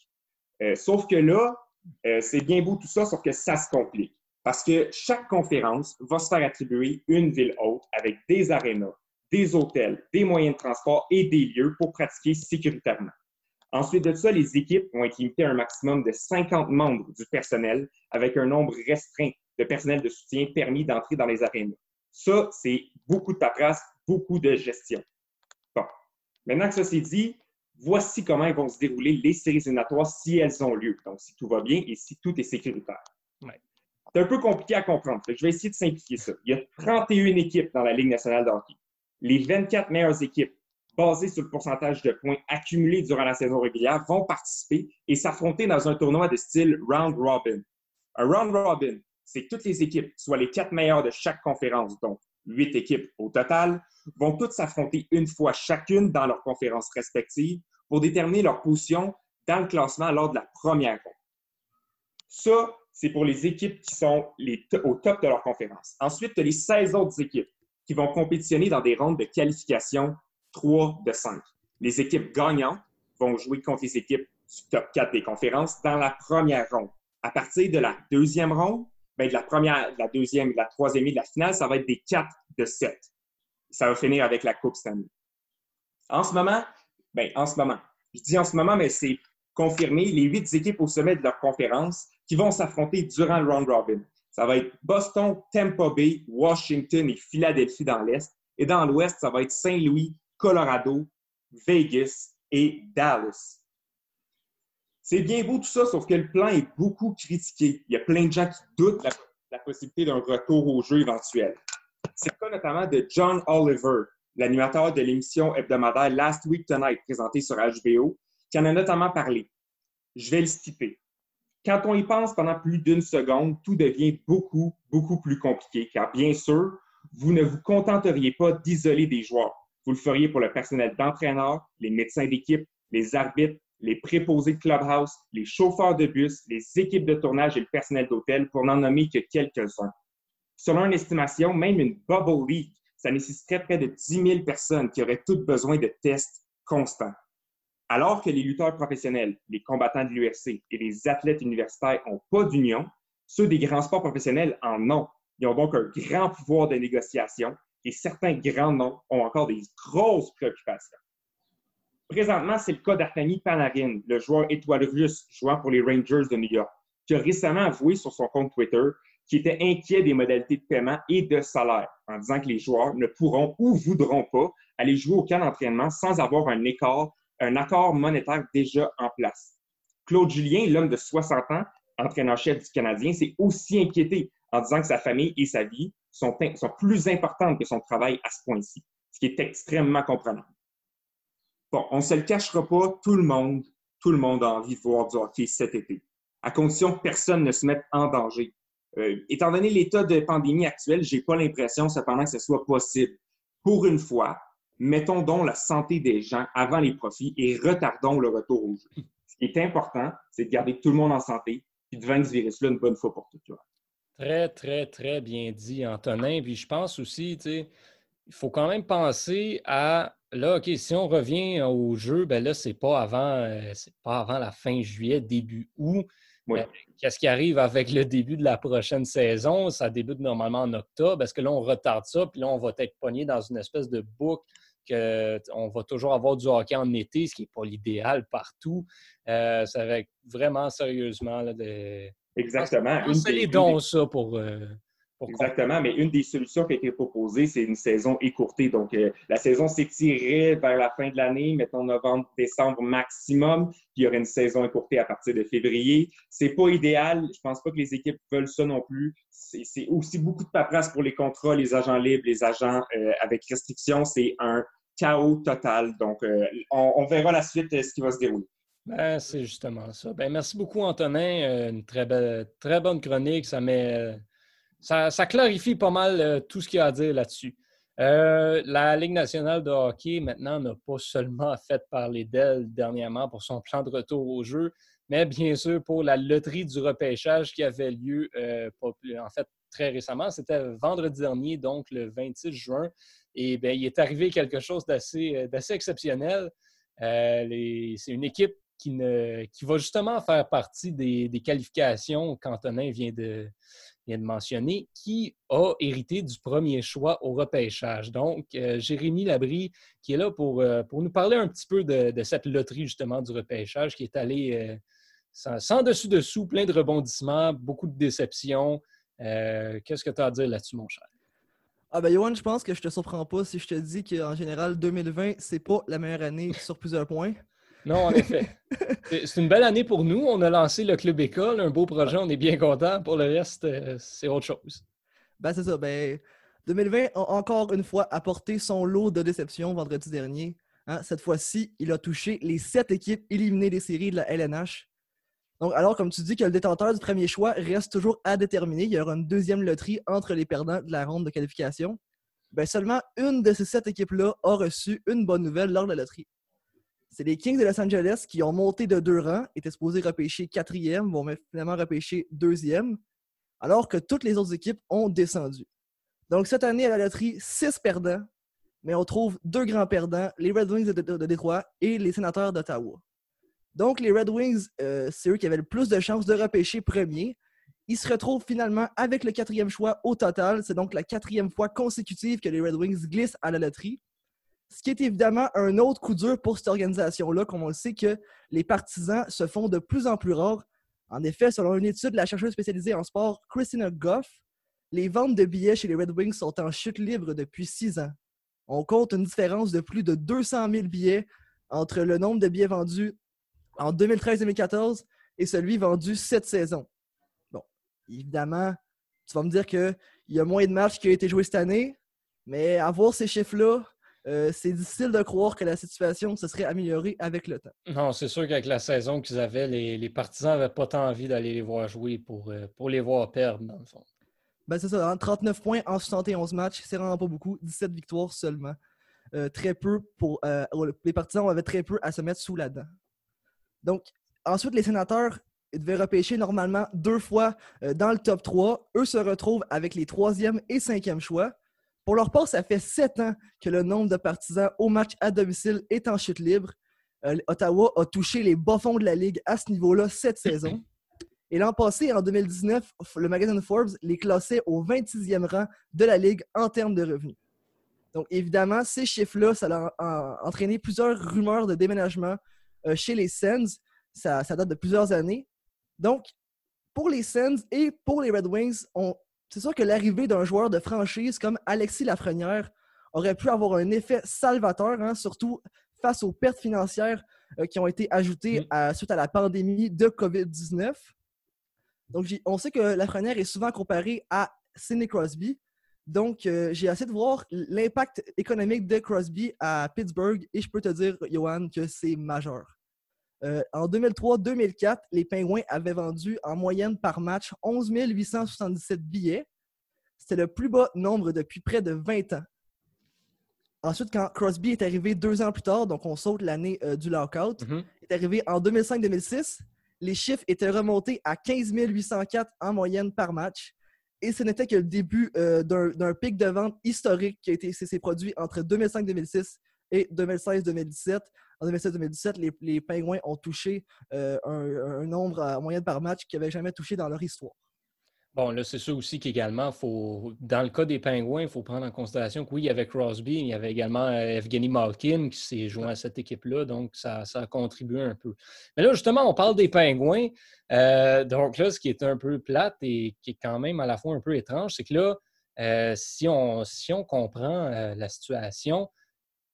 Euh, sauf que là, euh, c'est bien beau tout ça, sauf que ça se complique. Parce que chaque conférence va se faire attribuer une ville haute avec des arénas, des hôtels, des moyens de transport et des lieux pour pratiquer sécuritairement. Ensuite de ça, les équipes vont être limitées à un maximum de 50 membres du personnel avec un nombre restreint de personnel de soutien permis d'entrer dans les arénas. Ça, c'est beaucoup de paperasse, beaucoup de gestion. Maintenant que ça c'est dit, voici comment vont se dérouler les séries éliminatoires si elles ont lieu. Donc, si tout va bien et si tout est sécuritaire. C'est un peu compliqué à comprendre. Je vais essayer de simplifier ça. Il y a 31 équipes dans la Ligue nationale de hockey. Les 24 meilleures équipes, basées sur le pourcentage de points accumulés durant la saison régulière, vont participer et s'affronter dans un tournoi de style round robin. Un round robin, c'est toutes les équipes, soit les quatre meilleures de chaque conférence, donc huit équipes au total, vont toutes s'affronter une fois chacune dans leurs conférences respectives pour déterminer leur position dans le classement lors de la première ronde. Ça, c'est pour les équipes qui sont au top de leur conférence. Ensuite, les 16 autres équipes qui vont compétitionner dans des rondes de qualification 3 de 5. Les équipes gagnantes vont jouer contre les équipes du top 4 des conférences dans la première ronde. À partir de la deuxième ronde, ben, de la première, de la deuxième, de la troisième et de la finale, ça va être des 4 de 7. Ça va finir avec la Coupe Stanley. En ce moment, ben, en ce moment, je dis en ce moment, mais c'est confirmé, les huit équipes au sommet de leur conférence qui vont s'affronter durant le round robin. Ça va être Boston, Tampa Bay, Washington et Philadelphie dans l'Est. Et dans l'Ouest, ça va être Saint-Louis, Colorado, Vegas et Dallas. C'est bien beau tout ça, sauf que le plan est beaucoup critiqué. Il y a plein de gens qui doutent de la, possibilité d'un retour au jeu éventuel. C'est le cas notamment de John Oliver, l'animateur de l'émission hebdomadaire Last Week Tonight présentée sur HBO, qui en a notamment parlé. Je vais le citer. Quand on y pense pendant plus d'une seconde, tout devient beaucoup, beaucoup plus compliqué, car bien sûr, vous ne vous contenteriez pas d'isoler des joueurs. Vous le feriez pour le personnel d'entraîneur, les médecins d'équipe, les arbitres, les préposés de clubhouse, les chauffeurs de bus, les équipes de tournage et le personnel d'hôtel, pour n'en nommer que quelques-uns. Selon une estimation, même une bubble league, ça nécessiterait près de 10 000 personnes qui auraient toutes besoin de tests constants. Alors que les lutteurs professionnels, les combattants de l'UFC et les athlètes universitaires n'ont pas d'union, ceux des grands sports professionnels en ont. Ils ont donc un grand pouvoir de négociation et certains grands noms ont encore des grosses préoccupations. Présentement, c'est le cas d'Artami Panarin, le joueur étoile russe jouant pour les Rangers de New York, qui a récemment avoué sur son compte Twitter qu'il était inquiet des modalités de paiement et de salaire, en disant que les joueurs ne pourront ou voudront pas aller jouer au camp d'entraînement sans avoir un écart, un accord monétaire déjà en place. Claude Julien, l'homme de 60 ans, entraîneur-chef du Canadien, s'est aussi inquiété en disant que sa famille et sa vie sont, sont plus importantes que son travail à ce point-ci, ce qui est extrêmement comprenable. Bon, on ne se le cachera pas, tout le monde, tout le monde a envie de voir du hockey cet été, à condition que personne ne se mette en danger. Euh, étant donné l'état de pandémie actuel, j'ai pas l'impression cependant que ce soit possible. Pour une fois, mettons donc la santé des gens avant les profits et retardons le retour au jeu. Ce qui est important, c'est de garder tout le monde en santé et de vaincre ce virus-là une bonne fois pour toutes. Très, très, très bien dit, Antonin. Puis je pense aussi, tu sais, il faut quand même penser à là, OK, si on revient au jeu, ben là, c'est pas avant, euh, c'est pas avant la fin juillet, début août. Qu'est-ce qui arrive avec le début de la prochaine saison? Ça débute normalement en octobre. Est-ce que là, on retarde ça? Puis là, on va être pogné dans une espèce de boucle qu'on va toujours avoir du hockey en été, ce qui n'est pas l'idéal partout. Euh, ça va être vraiment sérieusement là, de... Exactement. Les dons, ça, pour, euh, Exactement, mais une des solutions qui a été proposée, c'est une saison écourtée. Donc, euh, la saison s'étirerait vers la fin de l'année, mettons novembre, décembre maximum, puis il y aurait une saison écourtée à partir de février. C'est pas idéal. Je pense pas que les équipes veulent ça non plus. C'est aussi beaucoup de paperasse pour les contrats, les agents libres, les agents euh, avec restrictions. C'est un chaos total. Donc, euh, on, verra la suite ce qui va se dérouler. Ben, c'est justement ça. Ben, merci beaucoup, Antonin. Une très, belle, très bonne chronique. Ça met ça, clarifie pas mal euh, tout ce qu'il y a à dire là-dessus. Euh, la Ligue nationale de hockey, maintenant, n'a pas seulement fait parler d'elle dernièrement pour son plan de retour au jeu, mais bien sûr pour la loterie du repêchage qui avait lieu, euh, en fait, très récemment. C'était vendredi dernier, donc le 26 juin. Et bien, il est arrivé quelque chose d'assez exceptionnel. c'est une équipe qui, ne, qui va justement faire partie des, des qualifications qu'Antonin vient de, vient de mentionner, qui a hérité du premier choix au repêchage. Donc, euh, Jérémy Labry, qui est là pour, euh, pour nous parler un petit peu de, cette loterie, justement, du repêchage, qui est allée euh, sans, dessus-dessous, plein de rebondissements, beaucoup de déceptions. Qu'est-ce que tu as à dire là-dessus, mon cher? Ah ben Yohan, je pense que je te surprends pas si je te dis qu'en général, 2020, c'est pas la meilleure année sur plusieurs points. Non, en effet. C'est une belle année pour nous. On a lancé le Club École, un beau projet, on est bien content. Pour le reste, euh, c'est autre chose. Ben, c'est ça. Ben, 2020 a encore une fois apporté son lot de déceptions vendredi dernier. Hein. Cette fois-ci, il a touché les sept équipes éliminées des séries de la LNH. Donc, alors, comme tu dis que le détenteur du premier choix reste toujours à déterminer, il y aura une deuxième loterie entre les perdants de la ronde de qualification. Ben, seulement une de ces sept équipes-là a reçu une bonne nouvelle lors de la loterie. C'est les Kings de Los Angeles qui ont monté de deux rangs, étaient supposés repêcher quatrième, vont finalement repêcher deuxième, alors que toutes les autres équipes ont descendu. Donc cette année à la loterie, six perdants, mais on trouve deux grands perdants, les Red Wings de, Détroit et les Sénateurs d'Ottawa. Donc les Red Wings, euh, c'est eux qui avaient le plus de chances de repêcher premier. Ils se retrouvent finalement avec le quatrième choix au total. C'est donc la quatrième fois consécutive que les Red Wings glissent à la loterie. Ce qui est évidemment un autre coup dur pour cette organisation-là, comme on le sait que les partisans se font de plus en plus rares. En effet, selon une étude de la chercheuse spécialisée en sport Christina Goff, les ventes de billets chez les Red Wings sont en chute libre depuis six ans. On compte une différence de plus de 200 000 billets entre le nombre de billets vendus en 2013-2014 et celui vendu cette saison. Bon, évidemment, tu vas me dire qu'il y a moins de matchs qui ont été joués cette année, mais à voir ces chiffres-là, euh, c'est difficile de croire que la situation se serait améliorée avec le temps. Non, c'est sûr qu'avec la saison qu'ils avaient, les, partisans n'avaient pas tant envie d'aller les voir jouer pour, euh, pour les voir perdre, dans le fond. Ben, c'est ça, 39 hein, points en 71 matchs, c'est vraiment pas beaucoup, 17 victoires seulement. Euh, très peu pour. les partisans avaient très peu à se mettre sous la dent. Donc, ensuite, les sénateurs devaient repêcher normalement deux fois dans le top 3. Eux se retrouvent avec les troisième et cinquième choix. Pour leur part, ça fait sept ans que le nombre de partisans au match à domicile est en chute libre. Euh, Ottawa a touché les bas-fonds de la Ligue à ce niveau-là cette saison. Et l'an passé, en 2019, le magazine Forbes les classait au 26e rang de la Ligue en termes de revenus. Donc, évidemment, ces chiffres-là, ça a entraîné plusieurs rumeurs de déménagement euh, chez les Sens. Ça, date de plusieurs années. Donc, pour les Sens et pour les Red Wings, on, c'est sûr que l'arrivée d'un joueur de franchise comme Alexis Lafrenière aurait pu avoir un effet salvateur, hein, surtout face aux pertes financières euh, qui ont été ajoutées mm. suite à la pandémie de COVID-19. Donc, on sait que Lafrenière est souvent comparé à Sidney Crosby. Donc, euh, j'ai essayé de voir l'impact économique de Crosby à Pittsburgh et je peux te dire, Johan, que c'est majeur. Euh, en 2003-2004, les Pingouins avaient vendu en moyenne par match 11 877 billets. C'était le plus bas nombre depuis près de 20 ans. Ensuite, quand Crosby est arrivé deux ans plus tard, donc on saute l'année euh, du lockout, mm-hmm. est arrivé en 2005-2006, les chiffres étaient remontés à 15 804 en moyenne par match. Et ce n'était que le début euh, d'un pic de vente historique qui a été s'est produit entre 2005-2006 et 2016-2017. En 2016-2017, les, les, Pingouins ont touché euh, un, nombre en moyenne par match qu'ils n'avaient jamais touché dans leur histoire. Bon, là, c'est sûr aussi qu'également, faut, dans le cas des Pingouins, il faut prendre en considération que oui, il y avait Crosby, il y avait également euh, Evgeny Malkin qui s'est joint à cette équipe-là, donc ça, ça, a contribué un peu. Mais là, justement, on parle des Pingouins. Euh, donc là, ce qui est un peu plate et qui est quand même à la fois un peu étrange, c'est que là, si, on, si on comprend la situation,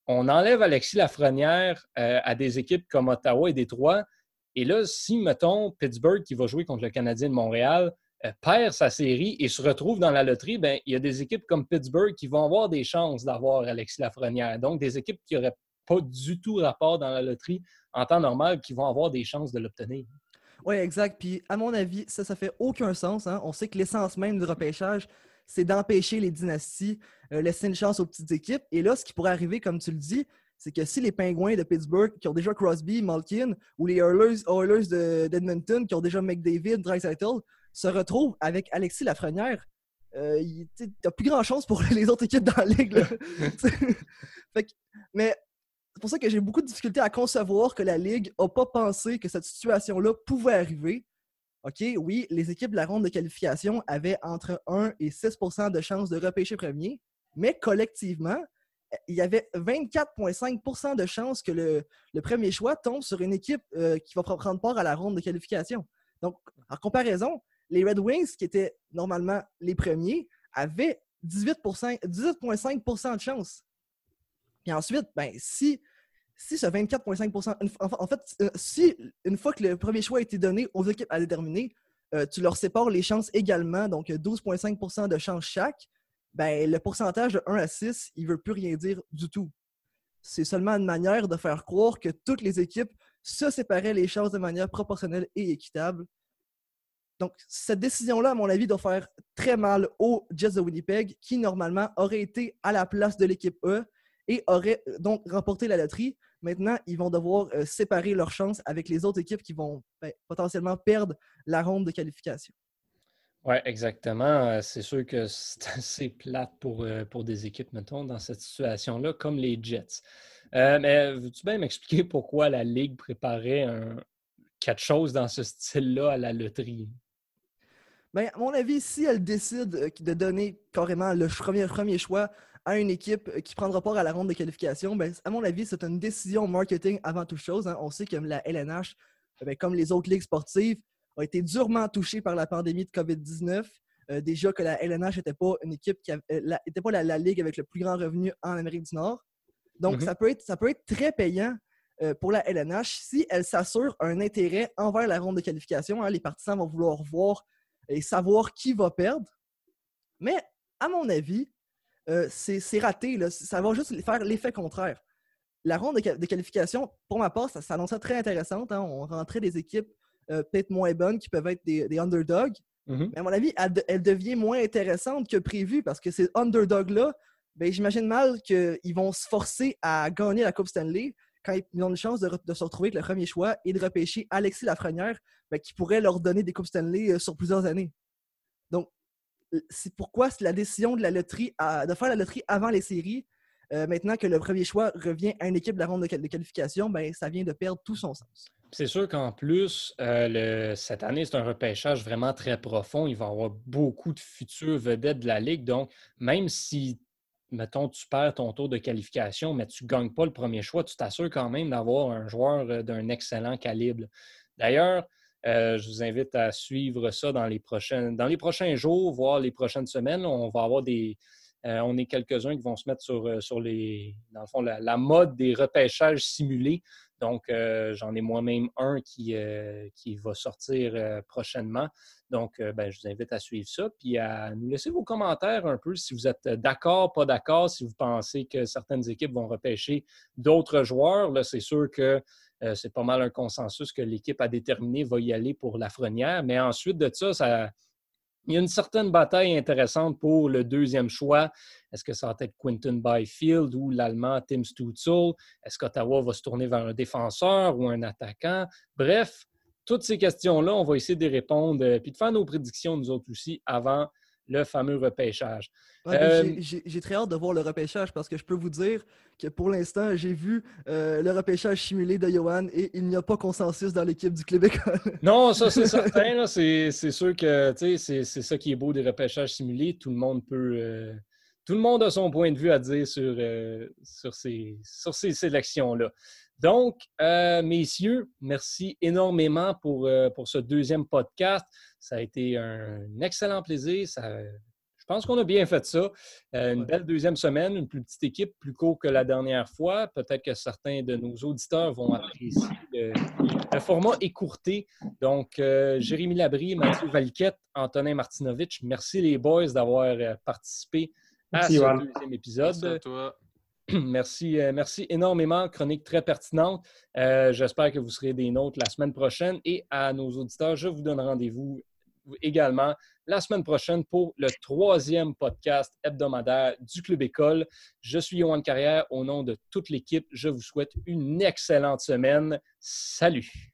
on enlève Alexis Lafrenière à des équipes comme Ottawa et Détroit. Et là, si, mettons, Pittsburgh qui va jouer contre le Canadien de Montréal, euh, perd sa série et se retrouve dans la loterie, ben, il y a des équipes comme Pittsburgh qui vont avoir des chances d'avoir Alexis Lafrenière. Donc, des équipes qui n'auraient pas du tout rapport dans la loterie en temps normal qui vont avoir des chances de l'obtenir. Oui, exact. Puis, à mon avis, ça, ça fait aucun sens. Hein. On sait que l'essence même du repêchage, c'est d'empêcher les dynasties, euh, laisser une chance aux petites équipes. Et là, ce qui pourrait arriver, comme tu le dis, c'est que si les Pingouins de Pittsburgh, qui ont déjà Crosby, Malkin, ou les Oilers, d'Edmonton, qui ont déjà McDavid, Dreisaitl, se retrouve avec Alexis Lafrenière, euh, il n'y a plus grand chance pour les autres équipes dans la ligue. mais c'est pour ça que j'ai beaucoup de difficultés à concevoir que la Ligue n'a pas pensé que cette situation-là pouvait arriver. OK, oui, les équipes de la ronde de qualification avaient entre 1 et 6% de chances de repêcher premier, mais collectivement, il y avait 24,5% de chances que le, premier choix tombe sur une équipe euh, qui va prendre part à la ronde de qualification. Donc, en comparaison, les Red Wings, qui étaient normalement les premiers, avaient 18,5% de chance. Et ensuite, ben, si, si ce 24,5% en, fait, euh, si une fois que le premier choix a été donné aux équipes à déterminer, euh, tu leur sépares les chances également, donc 12,5% de chance chaque, ben, le pourcentage de 1 à 6, il ne veut plus rien dire du tout. C'est seulement une manière de faire croire que toutes les équipes se séparaient les chances de manière proportionnelle et équitable. Donc, cette décision-là, à mon avis, doit faire très mal aux Jets de Winnipeg, qui normalement auraient été à la place de l'équipe E et auraient euh, donc remporté la loterie. Maintenant, ils vont devoir euh, séparer leurs chances avec les autres équipes qui vont ben, potentiellement perdre la ronde de qualification. Oui, exactement. Euh, c'est sûr que c'est assez plate pour, pour des équipes, mettons, dans cette situation-là, comme les Jets. mais veux-tu bien m'expliquer pourquoi la Ligue préparait quelque chose dans ce style-là à la loterie? Bien, à mon avis, si elle décide de donner carrément le premier, premier choix à une équipe euh, qui prendra part à la ronde de qualification, bien, à mon avis, c'est une décision marketing avant toute chose. Hein. On sait que la LNH, bien, comme les autres ligues sportives, a été durement touchée par la pandémie de COVID-19. Euh, déjà que la LNH n'était pas une équipe qui n'était pas la, ligue avec le plus grand revenu en Amérique du Nord. Donc, mm-hmm. ça, peut être, ça peut être très payant pour la LNH si elle s'assure un intérêt envers la ronde de qualification. Hein. Les partisans vont vouloir voir et savoir qui va perdre. Mais à mon avis, euh, c'est raté. Ça va juste faire l'effet contraire. La ronde de, qualification, pour ma part, ça s'annonçait très intéressante. Hein. On rentrait des équipes euh, peut-être moins bonnes qui peuvent être des, underdogs. Mm-hmm. Mais à mon avis, elle, devient moins intéressante que prévu parce que ces underdogs-là, ben, j'imagine mal qu'ils vont se forcer à gagner la Coupe Stanley quand ils ont une chance de, se retrouver avec le premier choix et de repêcher Alexis Lafrenière, ben, qui pourrait leur donner des Coupes Stanley euh, sur plusieurs années. C'est pourquoi la décision de la loterie de faire la loterie avant les séries. Euh, maintenant que le premier choix revient à une équipe de la ronde de, qualification, ben, ça vient de perdre tout son sens. C'est sûr qu'en plus, euh, cette année, c'est un repêchage vraiment très profond. Il va y avoir beaucoup de futures vedettes de la Ligue. Donc, même si mettons, tu perds ton tour de qualification, mais tu ne gagnes pas le premier choix, tu t'assures quand même d'avoir un joueur euh, d'un excellent calibre. D'ailleurs, euh, je vous invite à suivre ça dans les, prochains, dans les prochains jours, voire les prochaines semaines. On va avoir des. Euh, on est quelques-uns qui vont se mettre sur, sur les, dans le fond, la, mode des repêchages simulés. Donc, euh, j'en ai moi-même un qui, qui va sortir prochainement. Donc, ben, je vous invite à suivre ça, puis à nous laisser vos commentaires un peu si vous êtes d'accord, pas d'accord, si vous pensez que certaines équipes vont repêcher d'autres joueurs. Là, c'est sûr que c'est pas mal un consensus que l'équipe a déterminé va y aller pour la Lafrenière. Mais ensuite de ça, il y a une certaine bataille intéressante pour le deuxième choix. Est-ce que ça va être Quinton Byfield ou l'Allemand Tim Stutzel? Est-ce qu'Ottawa va se tourner vers un défenseur ou un attaquant? Bref, toutes ces questions-là, on va essayer de répondre euh, de faire nos prédictions, nous autres aussi, avant le fameux repêchage. Euh, j'ai très hâte de voir le repêchage parce que je peux vous dire que pour l'instant, j'ai vu euh, le repêchage simulé de Johan et il n'y a pas consensus dans l'équipe du École. non, ça c'est certain. C'est sûr que c'est ça qui est beau des repêchages simulés. Tout le monde peut. Euh, tout le monde a son point de vue à dire sur, sur ces, sur ces sélections-là. Donc, messieurs, merci énormément pour, pour ce deuxième podcast. Ça a été un excellent plaisir. Ça, je pense qu'on a bien fait ça. Euh, une belle deuxième semaine, une plus petite équipe, plus court que la dernière fois. Peut-être que certains de nos auditeurs vont apprécier le, format écourté. Donc, euh, Jérémy Labrie, Mathieu Valquette, Antonin Martinovitch, merci les boys d'avoir euh, participé à ce deuxième épisode. Merci à toi. Merci, merci énormément. Chronique très pertinente. J'espère que vous serez des nôtres la semaine prochaine. Et à nos auditeurs, je vous donne rendez-vous également la semaine prochaine pour le troisième podcast hebdomadaire du Club École. Je suis Yohan Carrière. Au nom de toute l'équipe, je vous souhaite une excellente semaine. Salut!